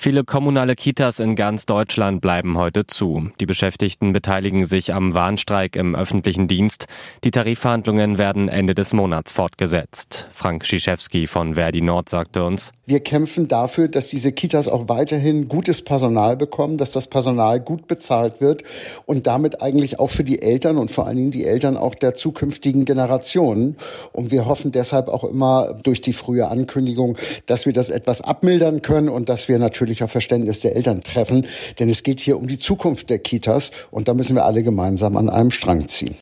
Viele kommunale Kitas in ganz Deutschland bleiben heute zu. Die Beschäftigten beteiligen sich am Warnstreik im öffentlichen Dienst. Die Tarifverhandlungen werden Ende des Monats fortgesetzt. Frank Schischewski von Verdi Nord sagte uns, wir kämpfen dafür, dass diese Kitas auch weiterhin gutes Personal bekommen, dass das Personal gut bezahlt wird und damit eigentlich auch für die Eltern und vor allen Dingen die Eltern auch der zukünftigen Generationen. Und wir hoffen deshalb auch immer durch die frühe Ankündigung, dass wir das etwas abmildern können und dass wir natürlich natürlich auf Verständnis der Eltern treffen, denn es geht hier um die Zukunft der Kitas und da müssen wir alle gemeinsam an einem Strang ziehen.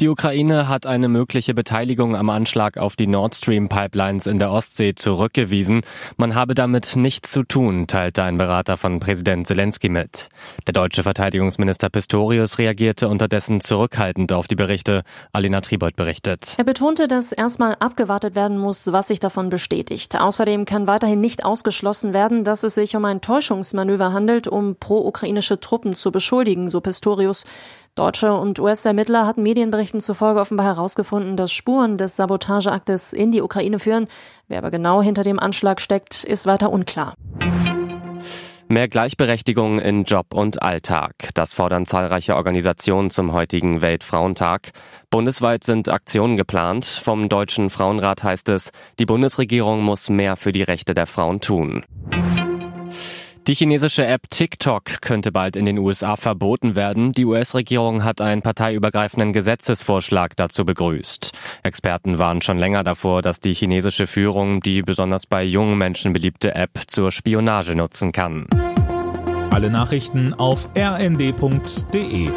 Die Ukraine hat eine mögliche Beteiligung am Anschlag auf die Nord Stream Pipelines in der Ostsee zurückgewiesen. Man habe damit nichts zu tun, teilte ein Berater von Präsident Zelensky mit. Der deutsche Verteidigungsminister Pistorius reagierte unterdessen zurückhaltend auf die Berichte. Alina Tribold berichtet. Er betonte, dass erstmal abgewartet werden muss, was sich davon bestätigt. Außerdem kann weiterhin nicht ausgeschlossen werden, dass es sich um ein Täuschungsmanöver handelt, um pro-ukrainische Truppen zu beschuldigen, so Pistorius. Deutsche und US-Ermittler hatten Medienberichten zufolge offenbar herausgefunden, dass Spuren des Sabotageaktes in die Ukraine führen. Wer aber genau hinter dem Anschlag steckt, ist weiter unklar. Mehr Gleichberechtigung in Job und Alltag. Das fordern zahlreiche Organisationen zum heutigen Weltfrauentag. Bundesweit sind Aktionen geplant. Vom Deutschen Frauenrat heißt es, die Bundesregierung muss mehr für die Rechte der Frauen tun. Die chinesische App TikTok könnte bald in den USA verboten werden. Die US-Regierung hat einen parteiübergreifenden Gesetzesvorschlag dazu begrüßt. Experten warnen schon länger davor, dass die chinesische Führung die besonders bei jungen Menschen beliebte App zur Spionage nutzen kann. Alle Nachrichten auf rnd.de